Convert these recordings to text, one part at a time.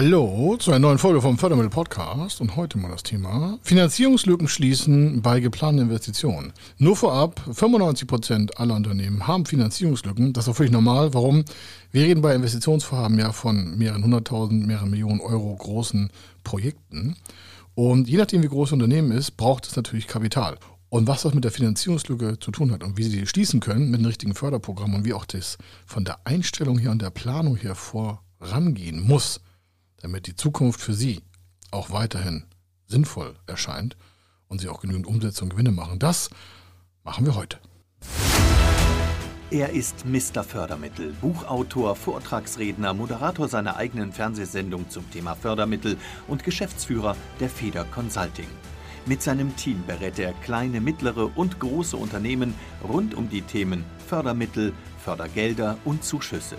Hallo zu einer neuen Folge vom Fördermittel Podcast und heute mal das Thema Finanzierungslücken schließen bei geplanten Investitionen. Nur vorab, 95 Prozent aller Unternehmen haben Finanzierungslücken. Das ist auch völlig normal. Warum? Wir reden bei Investitionsvorhaben ja von mehreren hunderttausend, mehreren Millionen Euro großen Projekten. Und je nachdem, wie groß das Unternehmen ist, braucht es natürlich Kapital. Und was das mit der Finanzierungslücke zu tun hat und wie sie die schließen können mit dem richtigen Förderprogramm und wie auch das von der Einstellung her und der Planung her vorangehen muss, damit die Zukunft für Sie auch weiterhin sinnvoll erscheint und Sie auch genügend Umsätze und Gewinne machen. Das machen wir heute. Er ist Mr. Fördermittel, Buchautor, Vortragsredner, Moderator seiner eigenen Fernsehsendung zum Thema Fördermittel und Geschäftsführer der Feder Consulting. Mit seinem Team berät er kleine, mittlere und große Unternehmen rund um die Themen Fördermittel, Fördergelder und Zuschüsse.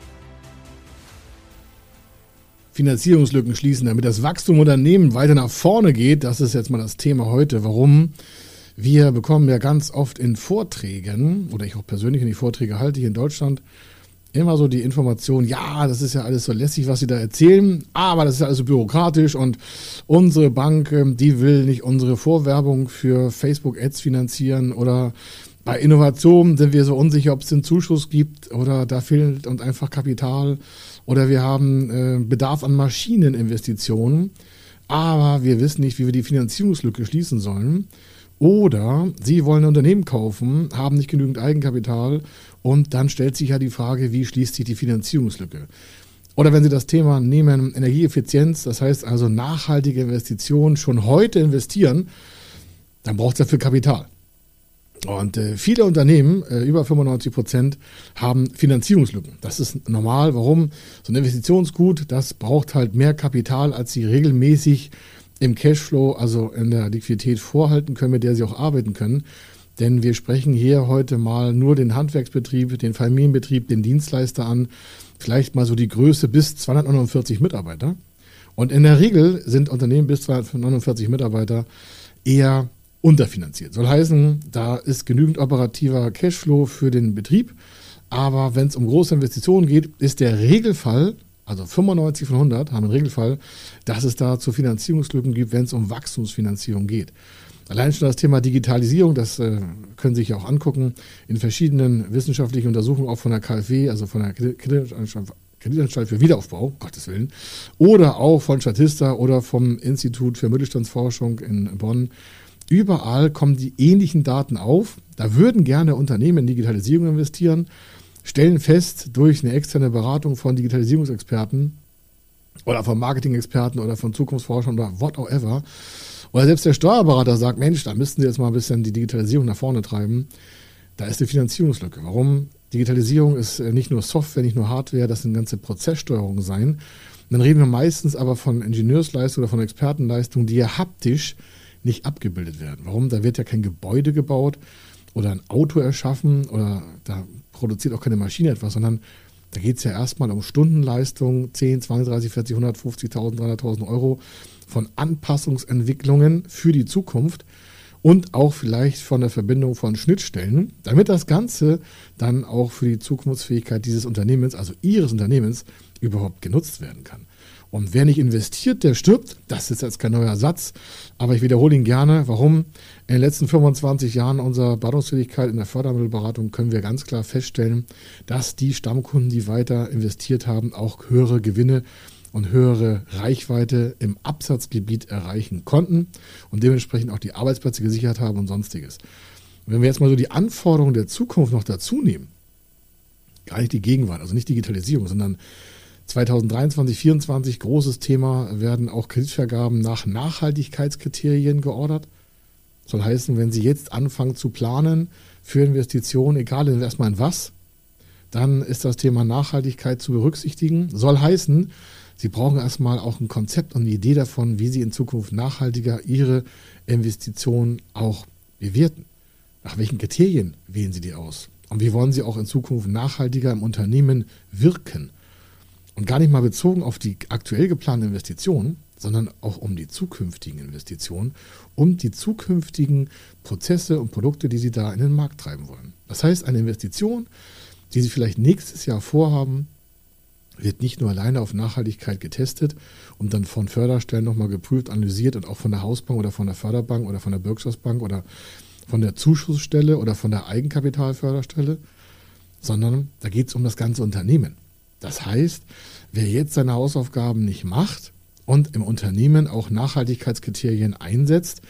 Finanzierungslücken schließen, damit das Wachstum Unternehmen weiter nach vorne geht. Das ist jetzt mal das Thema heute. Warum? Wir bekommen ja ganz oft in Vorträgen, oder ich auch persönlich in die Vorträge halte hier in Deutschland, immer so die Information, ja, das ist ja alles so lässig, was Sie da erzählen, aber das ist ja alles so bürokratisch und unsere Bank, ähm, die will nicht unsere Vorwerbung für Facebook-Ads finanzieren oder bei Innovationen sind wir so unsicher, ob es einen Zuschuss gibt oder da fehlt uns einfach Kapital oder wir haben äh, Bedarf an Maschineninvestitionen, aber wir wissen nicht, wie wir die Finanzierungslücke schließen sollen. Oder Sie wollen ein Unternehmen kaufen, haben nicht genügend Eigenkapital und dann stellt sich ja die Frage, wie schließt sich die Finanzierungslücke? Oder wenn Sie das Thema nehmen, Energieeffizienz, das heißt also nachhaltige Investitionen, schon heute investieren, dann braucht es dafür Kapital. Und äh, viele Unternehmen, äh, über 95 Prozent, haben Finanzierungslücken. Das ist normal. Warum? So ein Investitionsgut, das braucht halt mehr Kapital, als sie regelmäßig im Cashflow, also in der Liquidität vorhalten können, mit der sie auch arbeiten können. Denn wir sprechen hier heute mal nur den Handwerksbetrieb, den Familienbetrieb, den Dienstleister an, vielleicht mal so die Größe bis 249 Mitarbeiter. Und in der Regel sind Unternehmen bis 249 Mitarbeiter eher unterfinanziert. Soll heißen, da ist genügend operativer Cashflow für den Betrieb. Aber wenn es um große Investitionen geht, ist der Regelfall, also 95 von 100 haben einen Regelfall, dass es da zu Finanzierungslücken gibt, wenn es um Wachstumsfinanzierung geht. Allein schon das Thema Digitalisierung, das äh, können Sie sich auch angucken, in verschiedenen wissenschaftlichen Untersuchungen, auch von der KfW, also von der Kreditanstalt, Kreditanstalt für Wiederaufbau, Gottes Willen, oder auch von Statista oder vom Institut für Mittelstandsforschung in Bonn Überall kommen die ähnlichen Daten auf. Da würden gerne Unternehmen in Digitalisierung investieren, stellen fest durch eine externe Beratung von Digitalisierungsexperten oder von Marketing-Experten oder von Zukunftsforschern oder whatever. Oder selbst der Steuerberater sagt, Mensch, da müssten Sie jetzt mal ein bisschen die Digitalisierung nach vorne treiben. Da ist eine Finanzierungslücke. Warum? Digitalisierung ist äh, nicht nur Software, nicht nur Hardware, das sind ganze Prozesssteuerungen sein. Und dann reden wir meistens aber von Ingenieursleistung oder von Expertenleistung, die ja haptisch nicht abgebildet werden. Warum? Da wird ja kein Gebäude gebaut oder ein Auto erschaffen oder da produziert auch keine Maschine etwas, sondern da geht es ja erstmal um Stundenleistung, 10, 20, 30, 40, 150.000, 300.000 Euro von Anpassungsentwicklungen für die Zukunft und auch vielleicht von der Verbindung von Schnittstellen, damit das Ganze dann auch für die Zukunftsfähigkeit dieses Unternehmens, also Ihres Unternehmens, überhaupt genutzt werden kann. Und wer nicht investiert, der stirbt. Das ist jetzt kein neuer Satz, aber ich wiederhole ihn gerne. Warum? In den letzten 25 Jahren unserer Beratungsfähigkeit in der Fördermittelberatung können wir ganz klar feststellen, dass die Stammkunden, die weiter investiert haben, auch höhere Gewinne und höhere Reichweite im Absatzgebiet erreichen konnten und dementsprechend auch die Arbeitsplätze gesichert haben und sonstiges. Wenn wir jetzt mal so die Anforderungen der Zukunft noch dazu nehmen, gar nicht die Gegenwart, also nicht Digitalisierung, sondern 2023, 2024 großes Thema, werden auch Kreditvergaben nach Nachhaltigkeitskriterien geordert. Soll heißen, wenn Sie jetzt anfangen zu planen für Investitionen, egal erstmal in was, dann ist das Thema Nachhaltigkeit zu berücksichtigen. Soll heißen, Sie brauchen erstmal auch ein Konzept und eine Idee davon, wie Sie in Zukunft nachhaltiger Ihre Investitionen auch bewerten. Nach welchen Kriterien wählen Sie die aus? Und wie wollen Sie auch in Zukunft nachhaltiger im Unternehmen wirken? Und gar nicht mal bezogen auf die aktuell geplanten Investitionen, sondern auch um die zukünftigen Investitionen und die zukünftigen Prozesse und Produkte, die Sie da in den Markt treiben wollen. Das heißt, eine Investition, die Sie vielleicht nächstes Jahr vorhaben, wird nicht nur alleine auf Nachhaltigkeit getestet und dann von Förderstellen nochmal geprüft, analysiert und auch von der Hausbank oder von der Förderbank oder von der Bürgschaftsbank oder von der Zuschussstelle oder von der Eigenkapitalförderstelle, sondern da geht es um das ganze Unternehmen. Das heißt, wer jetzt seine Hausaufgaben nicht macht und im Unternehmen auch Nachhaltigkeitskriterien einsetzt,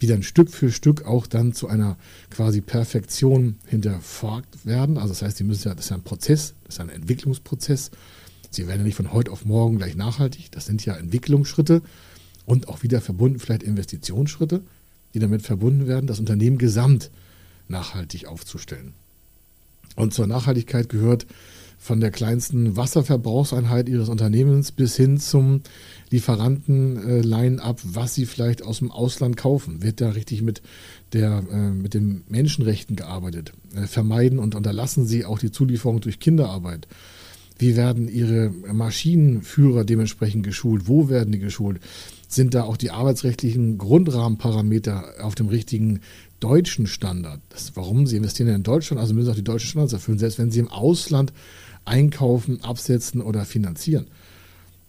die dann Stück für Stück auch dann zu einer quasi Perfektion hinterfragt werden. Also das heißt, die müssen ja, das ist ja ein Prozess, das ist ein Entwicklungsprozess. Sie werden ja nicht von heute auf morgen gleich nachhaltig. Das sind ja Entwicklungsschritte und auch wieder verbunden vielleicht Investitionsschritte, die damit verbunden werden, das Unternehmen gesamt nachhaltig aufzustellen. Und zur Nachhaltigkeit gehört von der kleinsten Wasserverbrauchseinheit Ihres Unternehmens bis hin zum Lieferanten-Line-up, was Sie vielleicht aus dem Ausland kaufen. Wird da richtig mit, der, äh, mit den Menschenrechten gearbeitet? Äh, vermeiden und unterlassen Sie auch die Zulieferung durch Kinderarbeit? Wie werden Ihre Maschinenführer dementsprechend geschult? Wo werden die geschult? Sind da auch die arbeitsrechtlichen Grundrahmenparameter auf dem richtigen deutschen Standard? Das, warum? Sie investieren in Deutschland, also müssen auch die deutschen Standards erfüllen, selbst wenn Sie im Ausland einkaufen, absetzen oder finanzieren.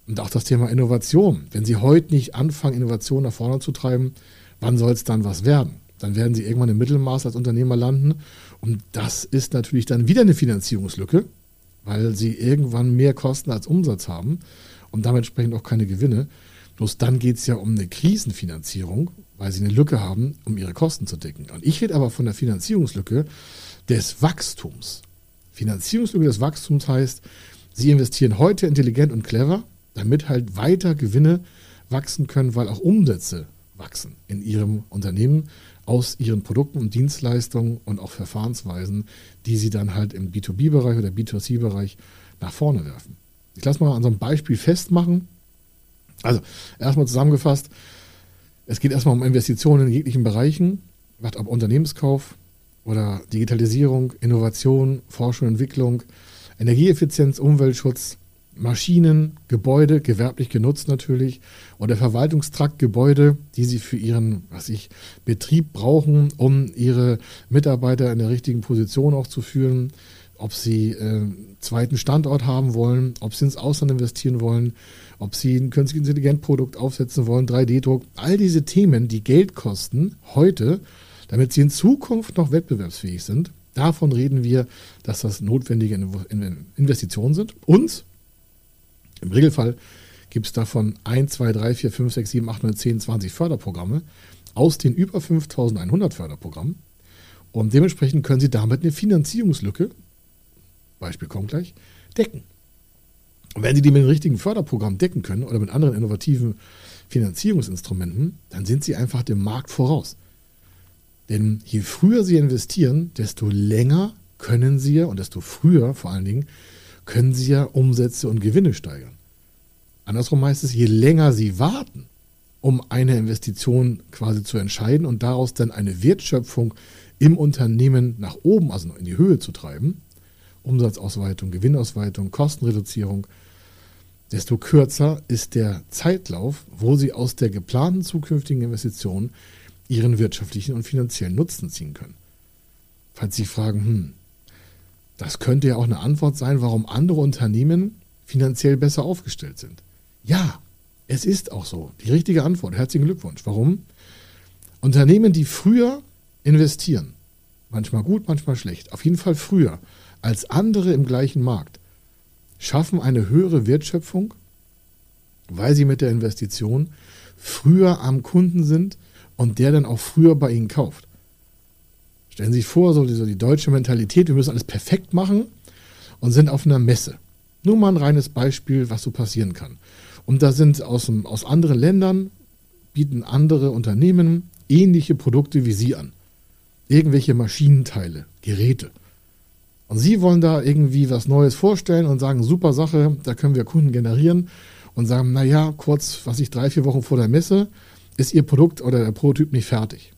Und auch das Thema Innovation. Wenn Sie heute nicht anfangen, Innovation nach vorne zu treiben, wann soll es dann was werden? Dann werden Sie irgendwann im Mittelmaß als Unternehmer landen. Und das ist natürlich dann wieder eine Finanzierungslücke, weil Sie irgendwann mehr Kosten als Umsatz haben und damit entsprechend auch keine Gewinne. Bloß dann geht es ja um eine Krisenfinanzierung, weil Sie eine Lücke haben, um Ihre Kosten zu decken. Und ich rede aber von der Finanzierungslücke des Wachstums. Finanzierungslücke des Wachstums heißt, sie investieren heute intelligent und clever, damit halt weiter Gewinne wachsen können, weil auch Umsätze wachsen in ihrem Unternehmen aus ihren Produkten und Dienstleistungen und auch Verfahrensweisen, die sie dann halt im B2B-Bereich oder B2C-Bereich nach vorne werfen. Ich lasse mal an so einem Beispiel festmachen. Also erstmal zusammengefasst, es geht erstmal um Investitionen in jeglichen Bereichen, was ob Unternehmenskauf, oder Digitalisierung, Innovation, Forschung und Entwicklung, Energieeffizienz, Umweltschutz, Maschinen, Gebäude, gewerblich genutzt natürlich, oder Verwaltungstrakt, Gebäude, die sie für ihren, was ich, Betrieb brauchen, um ihre Mitarbeiter in der richtigen Position auch zu führen, ob sie äh, zweiten Standort haben wollen, ob sie ins Ausland investieren wollen, ob sie ein künstliches Intelligenzprodukt aufsetzen wollen, 3D-Druck, all diese Themen, die Geld kosten, heute damit sie in Zukunft noch wettbewerbsfähig sind. Davon reden wir, dass das notwendige Investitionen sind. Und im Regelfall gibt es davon 1, 2, 3, 4, 5, 6, 7, 8, 9, 10, 20 Förderprogramme aus den über 5100 Förderprogrammen. Und dementsprechend können Sie damit eine Finanzierungslücke, Beispiel kommt gleich, decken. Und wenn Sie die mit dem richtigen Förderprogramm decken können oder mit anderen innovativen Finanzierungsinstrumenten, dann sind Sie einfach dem Markt voraus. Denn je früher Sie investieren, desto länger können Sie ja und desto früher vor allen Dingen können Sie ja Umsätze und Gewinne steigern. Andersrum heißt es, je länger Sie warten, um eine Investition quasi zu entscheiden und daraus dann eine Wertschöpfung im Unternehmen nach oben, also in die Höhe zu treiben, Umsatzausweitung, Gewinnausweitung, Kostenreduzierung, desto kürzer ist der Zeitlauf, wo Sie aus der geplanten zukünftigen Investition ihren wirtschaftlichen und finanziellen Nutzen ziehen können. Falls Sie fragen, hm, das könnte ja auch eine Antwort sein, warum andere Unternehmen finanziell besser aufgestellt sind. Ja, es ist auch so. Die richtige Antwort. Herzlichen Glückwunsch. Warum? Unternehmen, die früher investieren, manchmal gut, manchmal schlecht, auf jeden Fall früher als andere im gleichen Markt, schaffen eine höhere Wertschöpfung, weil sie mit der Investition früher am Kunden sind, und der dann auch früher bei ihnen kauft. Stellen Sie sich vor, so die, so die deutsche Mentalität, wir müssen alles perfekt machen und sind auf einer Messe. Nur mal ein reines Beispiel, was so passieren kann. Und da sind aus, aus anderen Ländern, bieten andere Unternehmen ähnliche Produkte wie Sie an. Irgendwelche Maschinenteile, Geräte. Und Sie wollen da irgendwie was Neues vorstellen und sagen, super Sache, da können wir Kunden generieren. und sagen, naja, kurz, was ich drei, vier Wochen vor der Messe, ist ihr Produkt oder der Prototyp nicht fertig.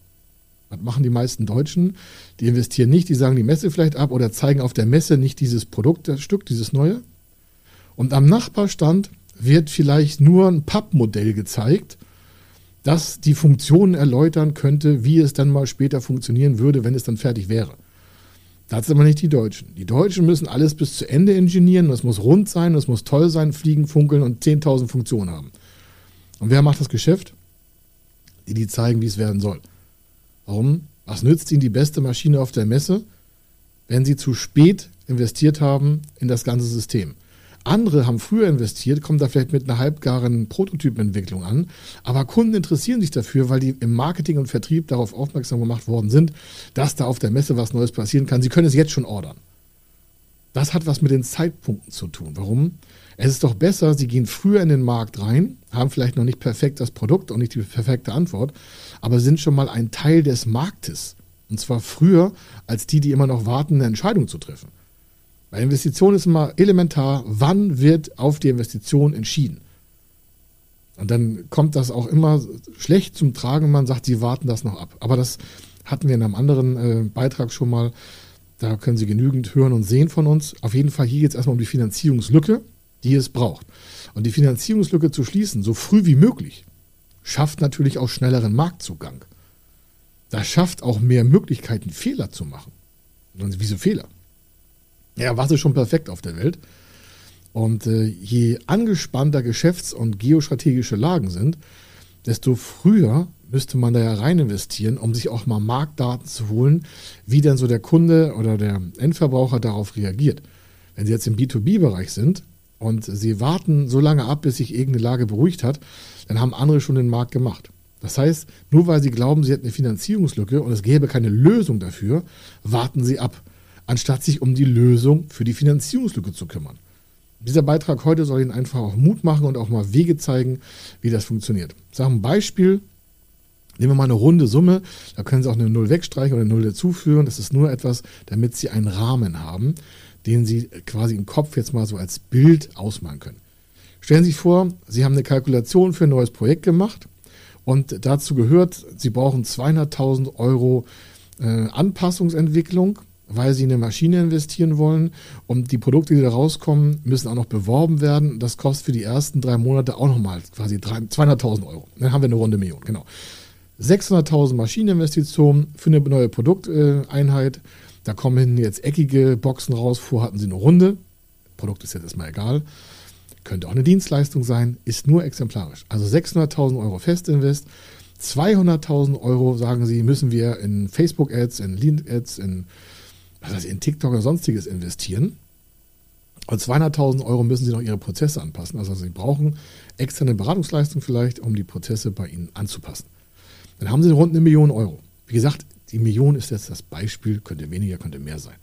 Was machen die meisten Deutschen? Die investieren nicht, die sagen die Messe vielleicht ab oder zeigen auf der Messe nicht dieses Produkt, das Stück, dieses neue. Und am Nachbarstand wird vielleicht nur ein Pappmodell gezeigt, das die Funktionen erläutern könnte, wie es dann mal später funktionieren würde, wenn es dann fertig wäre. Das sind aber nicht die Deutschen. Die Deutschen müssen alles bis zu Ende ingenieren. Das muss rund sein, das muss toll sein, fliegen, funkeln und 10.000 Funktionen haben. Und wer macht das Geschäft? Die, die zeigen, wie es werden soll. Warum? Was nützt ihnen die beste Maschine auf der Messe, wenn sie zu spät investiert haben in das ganze System? Andere haben früher investiert, kommen da vielleicht mit einer halbgaren Prototypenentwicklung an, aber Kunden interessieren sich dafür, weil die im Marketing und Vertrieb darauf aufmerksam gemacht worden sind, dass da auf der Messe was Neues passieren kann. Sie können es jetzt schon ordern. Das hat was mit den Zeitpunkten zu tun. Warum? Es ist doch besser, Sie gehen früher in den Markt rein, haben vielleicht noch nicht perfekt das Produkt und nicht die perfekte Antwort, aber sind schon mal ein Teil des Marktes. Und zwar früher als die, die immer noch warten, eine Entscheidung zu treffen. Bei Investitionen ist immer elementar, wann wird auf die Investition entschieden. Und dann kommt das auch immer schlecht zum Tragen, man sagt, sie warten das noch ab. Aber das hatten wir in einem anderen äh, Beitrag schon mal. Da können Sie genügend hören und sehen von uns. Auf jeden Fall, hier geht es erstmal um die Finanzierungslücke, die es braucht. Und die Finanzierungslücke zu schließen, so früh wie möglich, schafft natürlich auch schnelleren Marktzugang. Das schafft auch mehr Möglichkeiten, Fehler zu machen. Und wieso Fehler? Ja, was ist schon perfekt auf der Welt? Und äh, je angespannter Geschäfts- und geostrategische Lagen sind, desto früher müsste man da ja rein investieren, um sich auch mal Marktdaten zu holen, wie denn so der Kunde oder der Endverbraucher darauf reagiert. Wenn Sie jetzt im B2B-Bereich sind und Sie warten so lange ab, bis sich irgendeine Lage beruhigt hat, dann haben andere schon den Markt gemacht. Das heißt, nur weil Sie glauben, Sie hätten eine Finanzierungslücke und es gäbe keine Lösung dafür, warten Sie ab anstatt sich um die Lösung für die Finanzierungslücke zu kümmern. Dieser Beitrag heute soll Ihnen einfach auch Mut machen und auch mal Wege zeigen, wie das funktioniert. Ich sage ein Beispiel. Nehmen wir mal eine runde Summe, da können Sie auch eine Null wegstreichen oder eine Null dazuführen. Das ist nur etwas, damit Sie einen Rahmen haben, den Sie quasi im Kopf jetzt mal so als Bild ausmalen können. Stellen Sie sich vor, Sie haben eine Kalkulation für ein neues Projekt gemacht und dazu gehört, Sie brauchen 200.000 Euro äh, Anpassungsentwicklung weil sie in eine Maschine investieren wollen und die Produkte, die da rauskommen, müssen auch noch beworben werden. Das kostet für die ersten drei Monate auch nochmal quasi 200.000 Euro. Dann haben wir eine runde Million, genau. 600.000 Maschineninvestitionen für eine neue Produkteinheit. Da kommen jetzt eckige Boxen raus. Vorher hatten sie eine runde. Produkt ist jetzt erstmal egal. Könnte auch eine Dienstleistung sein, ist nur exemplarisch. Also 600.000 Euro Festinvest. 200.000 Euro, sagen sie, müssen wir in Facebook-Ads, in Lead-Ads, in in TikTok oder sonstiges investieren. Und 200.000 Euro müssen Sie noch Ihre Prozesse anpassen. Also Sie brauchen externe Beratungsleistung vielleicht, um die Prozesse bei Ihnen anzupassen. Dann haben Sie rund eine Million Euro. Wie gesagt, die Million ist jetzt das Beispiel, könnte weniger, könnte mehr sein.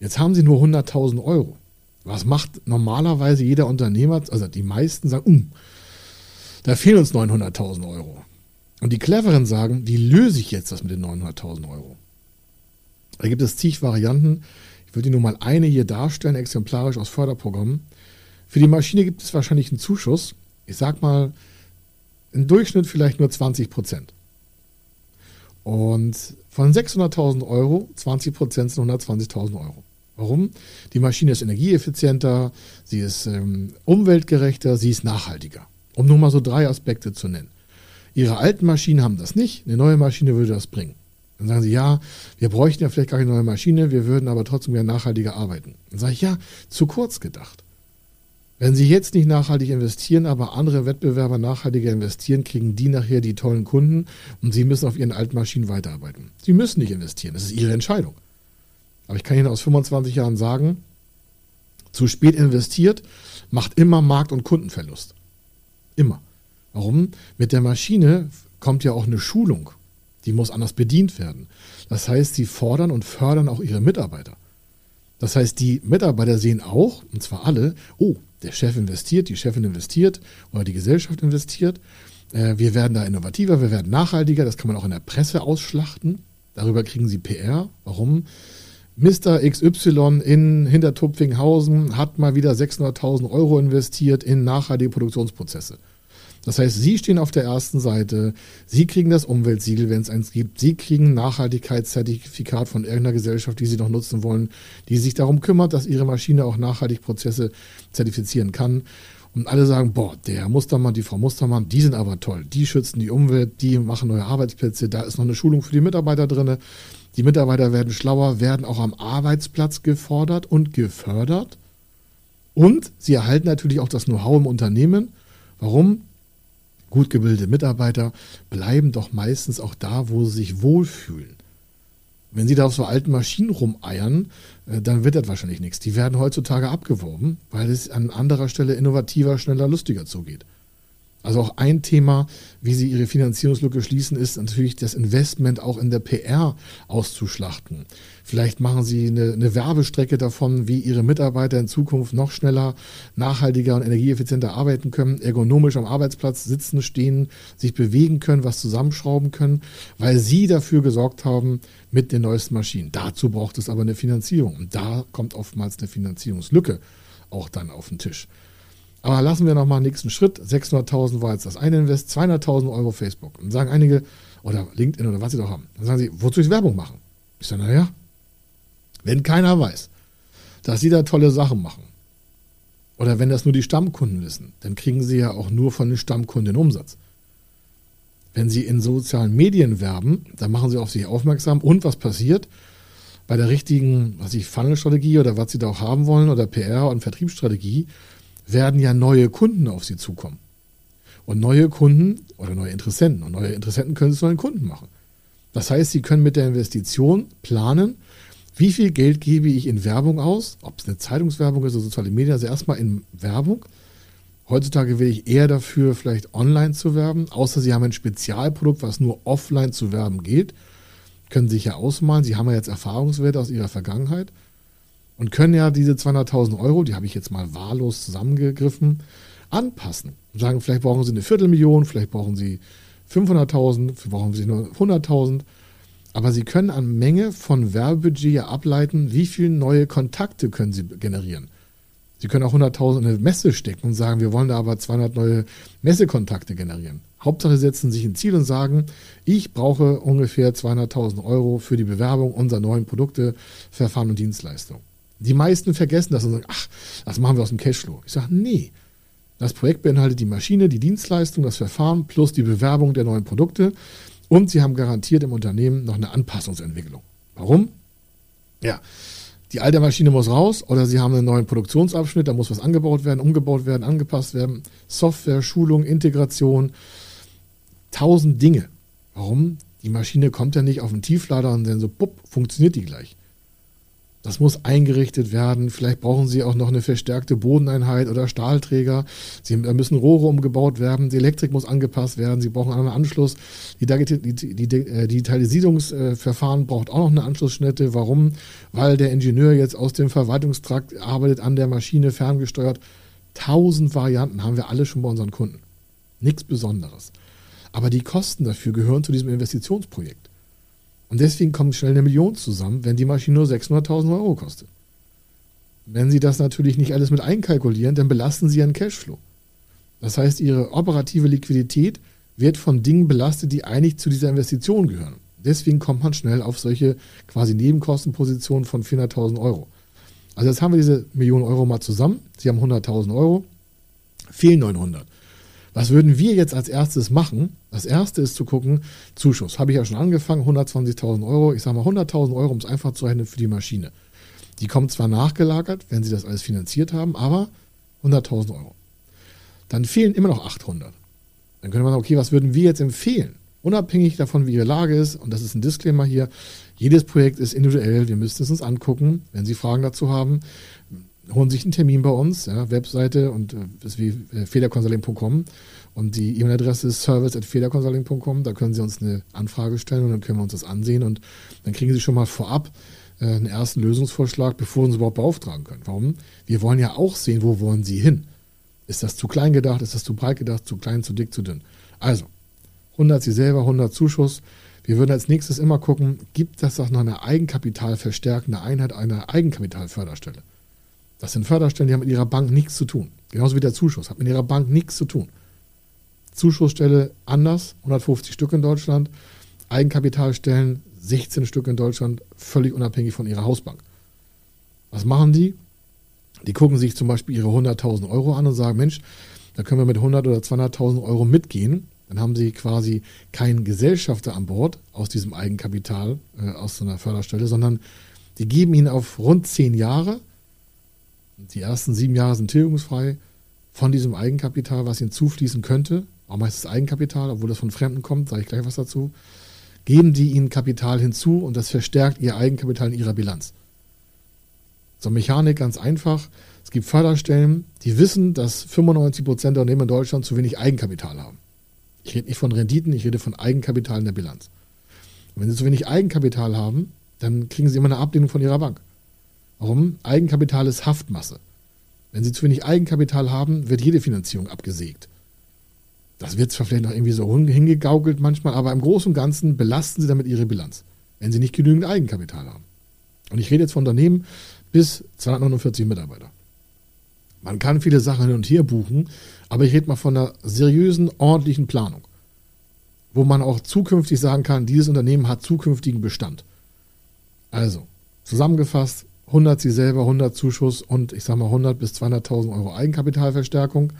Jetzt haben Sie nur 100.000 Euro. Was macht normalerweise jeder Unternehmer? Also die meisten sagen, um, da fehlen uns 900.000 Euro. Und die Cleveren sagen, wie löse ich jetzt das mit den 900.000 Euro? Da gibt es zig Varianten. Ich würde nur mal eine hier darstellen, exemplarisch aus Förderprogrammen. Für die Maschine gibt es wahrscheinlich einen Zuschuss. Ich sag mal, im Durchschnitt vielleicht nur 20 Prozent. Und von 600.000 Euro, 20 Prozent sind 120.000 Euro. Warum? Die Maschine ist energieeffizienter, sie ist ähm, umweltgerechter, sie ist nachhaltiger. Um nur mal so drei Aspekte zu nennen. Ihre alten Maschinen haben das nicht, eine neue Maschine würde das bringen. Dann sagen sie, ja, wir bräuchten ja vielleicht gar keine neue Maschine, wir würden aber trotzdem gerne nachhaltiger arbeiten. Dann sage ich, ja, zu kurz gedacht. Wenn Sie jetzt nicht nachhaltig investieren, aber andere Wettbewerber nachhaltiger investieren, kriegen die nachher die tollen Kunden und Sie müssen auf Ihren alten Maschinen weiterarbeiten. Sie müssen nicht investieren, das ist Ihre Entscheidung. Aber ich kann Ihnen aus 25 Jahren sagen, zu spät investiert macht immer Markt- und Kundenverlust. Immer. Warum? Mit der Maschine kommt ja auch eine Schulung. Die muss anders bedient werden. Das heißt, sie fordern und fördern auch ihre Mitarbeiter. Das heißt, die Mitarbeiter sehen auch, und zwar alle, oh, der Chef investiert, die Chefin investiert oder die Gesellschaft investiert. Äh, wir werden da innovativer, wir werden nachhaltiger. Das kann man auch in der Presse ausschlachten. Darüber kriegen sie PR. Warum? Mr. XY in Hintertupfinghausen hat mal wieder 600.000 Euro investiert in nachhaltige Produktionsprozesse. Das heißt, Sie stehen auf der ersten Seite, Sie kriegen das Umweltsiegel, wenn es eins gibt, Sie kriegen ein Nachhaltigkeitszertifikat von irgendeiner Gesellschaft, die Sie noch nutzen wollen, die sich darum kümmert, dass Ihre Maschine auch nachhaltig Prozesse zertifizieren kann. Und alle sagen, boah, der Herr Mustermann, die Frau Mustermann, die sind aber toll. Die schützen die Umwelt, die machen neue Arbeitsplätze, da ist noch eine Schulung für die Mitarbeiter drin. Die Mitarbeiter werden schlauer, werden auch am Arbeitsplatz gefordert und gefördert. Und sie erhalten natürlich auch das Know-how im Unternehmen. Warum? Gut gebildete Mitarbeiter bleiben doch meistens auch da, wo sie sich wohlfühlen. Wenn sie da auf so alten Maschinen rumeiern, äh, dann wird das wahrscheinlich nichts. Die werden heutzutage abgeworben, weil es an anderer Stelle innovativer, schneller, lustiger zugeht. Also auch ein Thema, wie sie ihre Finanzierungslücke schließen, ist natürlich das Investment auch in der PR auszuschlachten. Vielleicht machen sie eine, eine, Werbestrecke davon, wie ihre Mitarbeiter in Zukunft noch schneller, nachhaltiger und energieeffizienter arbeiten können, ergonomisch am Arbeitsplatz sitzen, stehen, sich bewegen können, was zusammenschrauben können, weil sie dafür gesorgt haben mit den neuesten Maschinen. Dazu braucht es aber eine Finanzierung. Und da kommt oftmals eine Finanzierungslücke auch dann auf den Tisch. Aber lassen wir nochmal den nächsten Schritt. 600.000 war jetzt das eine Invest, 200.000 Euro Facebook. Und sagen einige, oder LinkedIn oder was sie doch haben. Dann sagen sie, wozu ich Werbung machen? Ich sage, naja, wenn keiner weiß, dass sie da tolle Sachen machen, oder wenn das nur die Stammkunden wissen, dann kriegen sie ja auch nur von den Stammkunden Umsatz. Wenn sie in sozialen Medien werben, dann machen sie auf sich aufmerksam und was passiert? Bei der richtigen, was ich, Funnel-Strategie oder was sie da auch haben wollen oder PR und Vertriebsstrategie, werden ja neue Kunden auf sie zukommen. Und neue Kunden oder neue Interessenten. Und neue Interessenten können es zu neuen Kunden machen. Das heißt, sie können mit der Investition planen, wie viel Geld gebe ich in Werbung aus, ob es eine Zeitungswerbung ist oder soziale Medien, also erstmal in Werbung. Heutzutage wäre ich eher dafür, vielleicht online zu werben, außer Sie haben ein Spezialprodukt, was nur offline zu werben geht. Können Sie sich ja ausmalen, Sie haben ja jetzt Erfahrungswerte aus Ihrer Vergangenheit und können ja diese 200.000 Euro, die habe ich jetzt mal wahllos zusammengegriffen, anpassen. Und sagen, vielleicht brauchen Sie eine Viertelmillion, vielleicht brauchen Sie 500.000, vielleicht brauchen Sie nur 100.000. Aber Sie können an Menge von Werbebudget ja ableiten, wie viele neue Kontakte können Sie generieren. Sie können auch 100.000 in eine Messe stecken und sagen, wir wollen da aber 200 neue Messekontakte generieren. Hauptsache Sie setzen sich ein Ziel und sagen, ich brauche ungefähr 200.000 Euro für die Bewerbung unserer neuen Produkte, Verfahren und Dienstleistungen. Die meisten vergessen das und sagen, ach, das machen wir aus dem Cashflow. Ich sage, nee. Das Projekt beinhaltet die Maschine, die Dienstleistung, das Verfahren plus die Bewerbung der neuen Produkte. Und Sie haben garantiert im Unternehmen noch eine Anpassungsentwicklung. Warum? Ja, die alte Maschine muss raus oder Sie haben einen neuen Produktionsabschnitt, da muss was angebaut werden, umgebaut werden, angepasst werden. Software, Schulung, Integration, tausend Dinge. Warum? Die Maschine kommt ja nicht auf den Tieflader und dann so, bupp, funktioniert die gleich. Das muss eingerichtet werden. Vielleicht brauchen Sie auch noch eine verstärkte Bodeneinheit oder Stahlträger. Sie, da müssen Rohre umgebaut werden. Die Elektrik muss angepasst werden. Sie brauchen einen Anschluss. Die, äh, Digitalisierungsverfahren braucht auch noch eine Anschlussschnitte. Warum? Weil der Ingenieur jetzt aus dem Verwaltungstrakt arbeitet an der Maschine ferngesteuert. Tausend Varianten haben wir alle schon bei unseren Kunden. Nichts Besonderes. Aber die Kosten dafür gehören zu diesem Investitionsprojekt. Und deswegen kommt schnell eine Million zusammen, wenn die Maschine nur 600.000 Euro kostet. Wenn Sie das natürlich nicht alles mit einkalkulieren, dann belasten Sie Ihren Cashflow. Das heißt, Ihre operative Liquidität wird von Dingen belastet, die eigentlich zu dieser Investition gehören. Deswegen kommt man schnell auf solche quasi Nebenkostenpositionen von 400.000 Euro. Also jetzt haben wir diese Millionen Euro mal zusammen. Sie haben 100.000 Euro, fehlen 900. Was würden wir jetzt als erstes machen? Das erste ist zu gucken, Zuschuss. Habe ich ja schon angefangen, 120.000 Euro. Ich sage mal 100.000 Euro, um es einfach zu rechnen für die Maschine. Die kommt zwar nachgelagert, wenn Sie das alles finanziert haben, aber 100.000 Euro. Dann fehlen immer noch 800. Dann könnte man sagen, okay, was würden wir jetzt empfehlen? Unabhängig davon, wie Ihre Lage ist, und das ist ein Disclaimer hier, jedes Projekt ist individuell, wir müssen es uns angucken, wenn Sie Fragen dazu haben holen sich einen Termin bei uns, ja, Webseite und äh, ist wie äh, federconsulting.com und die E-Mail-Adresse ist service.federconsulting.com. Da können Sie uns eine Anfrage stellen und dann können wir uns das ansehen und dann kriegen Sie schon mal vorab äh, einen ersten Lösungsvorschlag, bevor Sie uns überhaupt beauftragen können. Warum? Wir wollen ja auch sehen, wo wollen Sie hin. Ist das zu klein gedacht? Ist das zu breit gedacht? Zu klein, zu dick, zu dünn? Also, 100 Sie selber, 100 Zuschuss. Wir würden als nächstes immer gucken, gibt das auch noch eine eigenkapitalverstärkende Einheit einer Eigenkapitalförderstelle? Das sind Förderstellen, die haben mit ihrer Bank nichts zu tun. Genauso wie der Zuschuss, hat mit ihrer Bank nichts zu tun. Zuschussstelle anders, 150 Stück in Deutschland. Eigenkapitalstellen 16 Stück in Deutschland, völlig unabhängig von ihrer Hausbank. Was machen die? Die gucken sich zum Beispiel ihre 100.000 Euro an und sagen, Mensch, da können wir mit 100 oder 200.000 Euro mitgehen. Dann haben sie quasi keinen Gesellschafter an Bord aus diesem Eigenkapital, äh, aus so einer Förderstelle, sondern die geben ihnen auf rund zehn Jahre, die ersten sieben Jahre sind tilgungsfrei, von diesem Eigenkapital, was ihnen zufließen könnte, auch meistens Eigenkapital, obwohl das von Fremden kommt, sage ich gleich was dazu, geben die ihnen Kapital hinzu und das verstärkt ihr Eigenkapital in ihrer Bilanz. So Mechanik ganz einfach. Es gibt Förderstellen, die wissen, dass 95% der Unternehmen in Deutschland zu wenig Eigenkapital haben. Ich rede nicht von Renditen, ich rede von Eigenkapital in der Bilanz. Und wenn sie zu wenig Eigenkapital haben, dann kriegen sie immer eine Ablehnung von ihrer Bank. Warum? Eigenkapital ist Haftmasse. Wenn sie zu wenig Eigenkapital haben, wird jede Finanzierung abgesägt. Das wird zwar vielleicht noch irgendwie so hingegaukelt manchmal, aber im Großen und Ganzen belasten sie damit ihre Bilanz, wenn sie nicht genügend Eigenkapital haben. Und ich rede jetzt von Unternehmen bis 249 Mitarbeiter. Man kann viele Sachen hin und her buchen, aber ich rede mal von einer seriösen, ordentlichen Planung, wo man auch zukünftig sagen kann, dieses Unternehmen hat zukünftigen Bestand. Also, zusammengefasst, 100 Sie selber, 100 Zuschuss und ich sage mal 100 bis 200.000 Euro Eigenkapitalverstärkung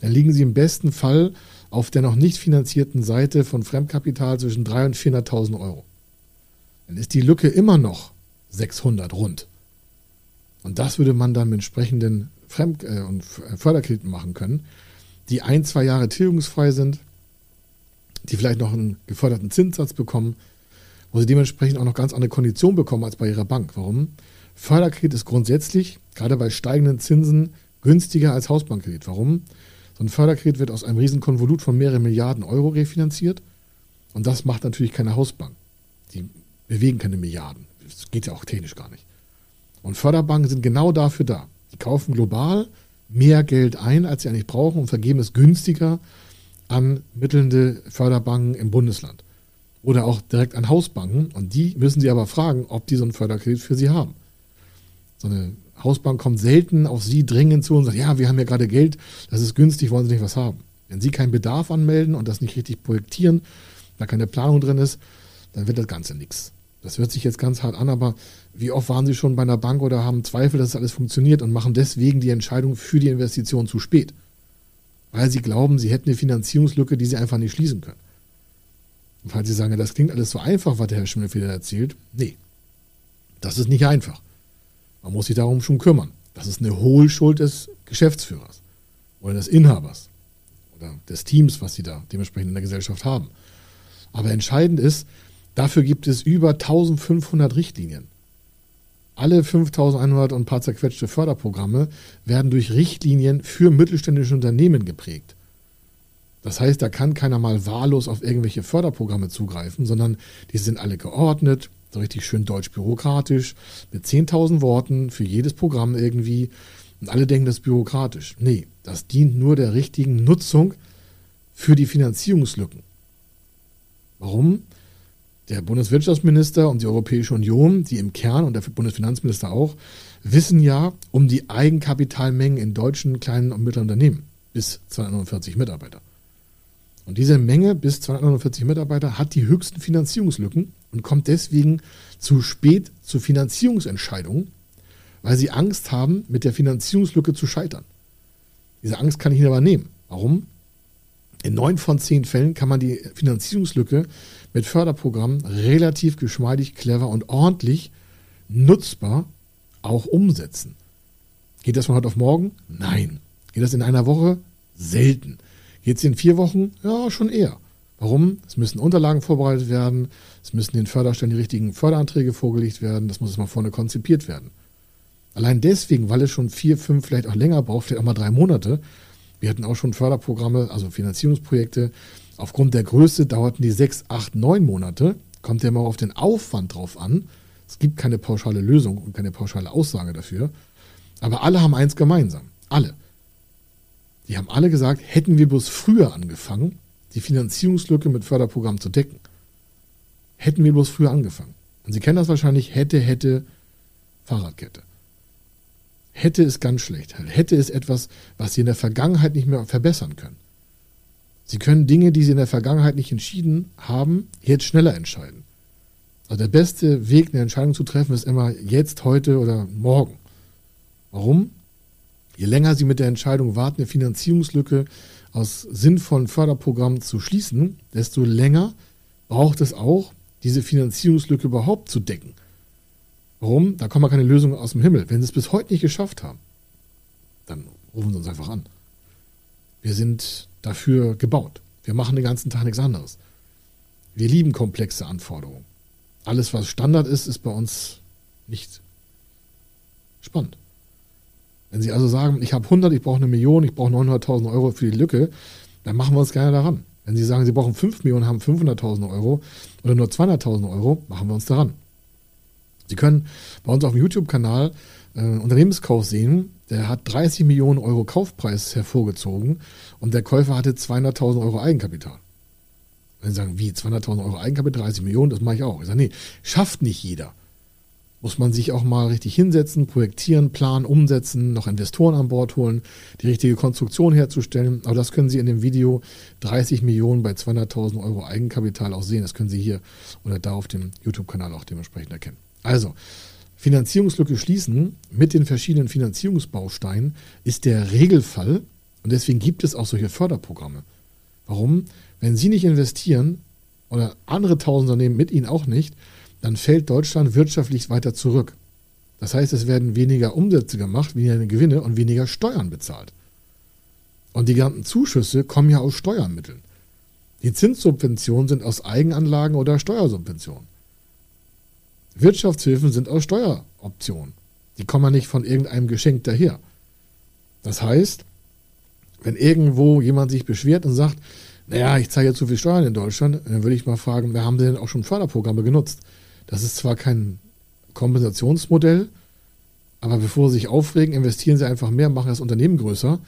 dann liegen Sie im besten Fall auf der noch nicht finanzierten Seite von Fremdkapital zwischen 300.000 und 400.000 Euro. Dann ist die Lücke immer noch 600 rund. Und das würde man dann mit entsprechenden Fremd- äh, und Förderkrediten machen können, die ein, zwei Jahre tilgungsfrei sind, die vielleicht noch einen geförderten Zinssatz bekommen, wo sie dementsprechend auch noch ganz andere Konditionen bekommen als bei ihrer Bank. Warum? Förderkredit ist grundsätzlich, gerade bei steigenden Zinsen, günstiger als Hausbankkredit. Warum? So ein Förderkredit wird aus einem riesen Konvolut von mehreren Milliarden Euro refinanziert. Und das macht natürlich keine Hausbank. Die bewegen keine Milliarden. Das geht ja auch technisch gar nicht. Und Förderbanken sind genau dafür da. Die kaufen global mehr Geld ein, als sie eigentlich brauchen und vergeben es günstiger an mittelnde Förderbanken im Bundesland. Oder auch direkt an Hausbanken. Und die müssen sie aber fragen, ob die so einen Förderkredit für sie haben. So eine Hausbank kommt selten auf Sie dringend zu und sagt, ja, wir haben ja gerade Geld, das ist günstig, wollen Sie nicht was haben. Wenn Sie keinen Bedarf anmelden und das nicht richtig projektieren, da keine Planung drin ist, dann wird das Ganze nichts. Das hört sich jetzt ganz hart an, aber wie oft waren Sie schon bei einer Bank oder haben Zweifel, dass das alles funktioniert und machen deswegen die Entscheidung für die Investition zu spät? Weil Sie glauben, Sie hätten eine Finanzierungslücke, die Sie einfach nicht schließen können. Und falls Sie sagen, das klingt alles so einfach, was der Herr Schimmelfeder erzählt, nee, das ist nicht einfach. Man muss sich darum schon kümmern. Das ist eine Hohlschuld des Geschäftsführers oder des Inhabers oder des Teams, was sie da dementsprechend in der Gesellschaft haben. Aber entscheidend ist, dafür gibt es über 1500 Richtlinien. Alle 5100 und ein paar zerquetschte Förderprogramme werden durch Richtlinien für mittelständische Unternehmen geprägt. Das heißt, da kann keiner mal wahllos auf irgendwelche Förderprogramme zugreifen, sondern die sind alle geordnet, so richtig schön deutsch-bürokratisch, mit 10.000 Worten für jedes Programm irgendwie. Und alle denken, das ist bürokratisch. Nee, das dient nur der richtigen Nutzung für die Finanzierungslücken. Warum? Der Bundeswirtschaftsminister und die Europäische Union, die im Kern und der Bundesfinanzminister auch, wissen ja um die Eigenkapitalmengen in deutschen kleinen und mittleren Unternehmen bis 249 Mitarbeiter. Und diese Menge bis 249 Mitarbeiter hat die höchsten Finanzierungslücken und kommt deswegen zu spät zu Finanzierungsentscheidungen, weil sie Angst haben, mit der Finanzierungslücke zu scheitern. Diese Angst kann ich Ihnen aber nehmen. Warum? In neun von zehn Fällen kann man die Finanzierungslücke mit Förderprogrammen relativ geschmeidig, clever und ordentlich nutzbar auch umsetzen. Geht das von heute auf morgen? Nein. Geht das in einer Woche? Selten. Geht es in vier Wochen? Ja, schon eher. Warum? Es müssen Unterlagen vorbereitet werden, es müssen den Förderstellen die richtigen Förderanträge vorgelegt werden, das muss mal vorne konzipiert werden. Allein deswegen, weil es schon vier, fünf, vielleicht auch länger braucht, vielleicht auch mal drei Monate. Wir hatten auch schon Förderprogramme, also Finanzierungsprojekte. Aufgrund der Größe dauerten die sechs, acht, neun Monate. Kommt ja mal auf den Aufwand drauf an. Es gibt keine pauschale Lösung und keine pauschale Aussage dafür. Aber alle haben eins gemeinsam. Alle. Die haben alle gesagt, hätten wir bloß früher angefangen, die Finanzierungslücke mit Förderprogrammen zu decken. Hätten wir bloß früher angefangen. Und Sie kennen das wahrscheinlich, hätte, hätte, Fahrradkette. Hätte ist ganz schlecht. Hätte ist etwas, was Sie in der Vergangenheit nicht mehr verbessern können. Sie können Dinge, die Sie in der Vergangenheit nicht entschieden haben, jetzt schneller entscheiden. Also der beste Weg, eine Entscheidung zu treffen, ist immer jetzt, heute oder morgen. Warum? Je länger Sie mit der Entscheidung warten, eine Finanzierungslücke aus sinnvollen Förderprogrammen zu schließen, desto länger braucht es auch, diese Finanzierungslücke überhaupt zu decken. Warum? Da kommen wir keine Lösung aus dem Himmel. Wenn Sie es bis heute nicht geschafft haben, dann rufen Sie uns einfach an. Wir sind dafür gebaut. Wir machen den ganzen Tag nichts anderes. Wir lieben komplexe Anforderungen. Alles, was Standard ist, ist bei uns nicht spannend. Wenn Sie also sagen, ich habe 100, ich brauche eine Million, ich brauche 900.000 Euro für die Lücke, dann machen wir uns gerne daran. Wenn Sie sagen, Sie brauchen 5 Millionen, haben 500.000 Euro oder nur 200.000 Euro, machen wir uns daran. Sie können bei uns auf dem YouTube-Kanal äh, Unternehmenskauf sehen. Der hat 30 Millionen Euro Kaufpreis hervorgezogen und der Käufer hatte 200.000 Euro Eigenkapital. Wenn Sie sagen, wie 200.000 Euro Eigenkapital, 30 Millionen, das mache ich auch. Ich sage, nee, schafft nicht jeder muss man sich auch mal richtig hinsetzen, projektieren, planen, umsetzen, noch Investoren an Bord holen, die richtige Konstruktion herzustellen. Aber das können Sie in dem Video 30 Millionen bei 200.000 Euro Eigenkapital auch sehen. Das können Sie hier oder da auf dem YouTube-Kanal auch dementsprechend erkennen. Also, Finanzierungslücke schließen mit den verschiedenen Finanzierungsbausteinen ist der Regelfall und deswegen gibt es auch solche Förderprogramme. Warum? Wenn Sie nicht investieren oder andere tausend Unternehmen mit Ihnen auch nicht, dann fällt Deutschland wirtschaftlich weiter zurück. Das heißt, es werden weniger Umsätze gemacht, weniger Gewinne und weniger Steuern bezahlt. Und die ganzen Zuschüsse kommen ja aus Steuermitteln. Die Zinssubventionen sind aus Eigenanlagen oder Steuersubventionen. Wirtschaftshilfen sind aus Steueroptionen. Die kommen ja nicht von irgendeinem Geschenk daher. Das heißt, wenn irgendwo jemand sich beschwert und sagt, naja, ich zahle ja zu viel Steuern in Deutschland, dann würde ich mal fragen, wer haben Sie denn auch schon Förderprogramme genutzt? Das ist zwar kein Kompensationsmodell, aber bevor Sie sich aufregen, investieren Sie einfach mehr, machen das Unternehmen größer,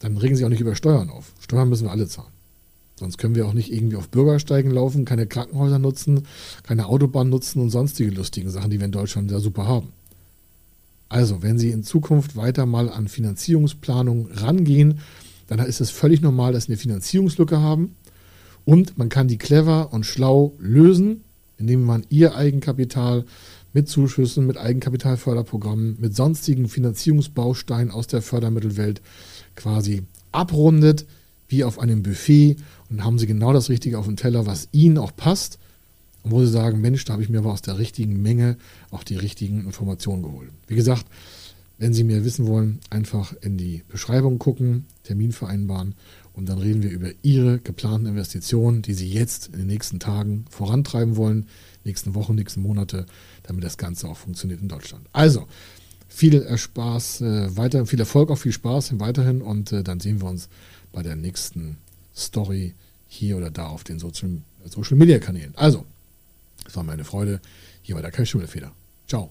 dann regen Sie auch nicht über Steuern auf. Steuern müssen wir alle zahlen. Sonst können wir auch nicht irgendwie auf Bürgersteigen laufen, keine Krankenhäuser nutzen, keine Autobahn nutzen und sonstige lustigen Sachen, die wir in Deutschland sehr super haben. Also, wenn Sie in Zukunft weiter mal an Finanzierungsplanung rangehen, dann ist es völlig normal, dass Sie eine Finanzierungslücke haben und man kann die clever und schlau lösen indem man ihr Eigenkapital mit Zuschüssen, mit Eigenkapitalförderprogrammen, mit sonstigen Finanzierungsbausteinen aus der Fördermittelwelt quasi abrundet, wie auf einem Buffet. Und haben sie genau das Richtige auf dem Teller, was ihnen auch passt. Und wo sie sagen, Mensch, da habe ich mir aber aus der richtigen Menge auch die richtigen Informationen geholt. Wie gesagt, wenn Sie mehr wissen wollen, einfach in die Beschreibung gucken, Termin vereinbaren und dann reden wir über Ihre geplanten Investitionen, die Sie jetzt in den nächsten Tagen vorantreiben wollen, nächsten Wochen, nächsten Monate, damit das Ganze auch funktioniert in Deutschland. Also, viel Spaß, äh, weiter, viel Erfolg, auch viel Spaß weiterhin und äh, dann sehen wir uns bei der nächsten Story hier oder da auf den Social, Social Media Kanälen. Also, es war mir eine Freude. Hier war der Kai Schimmelfeder. Ciao.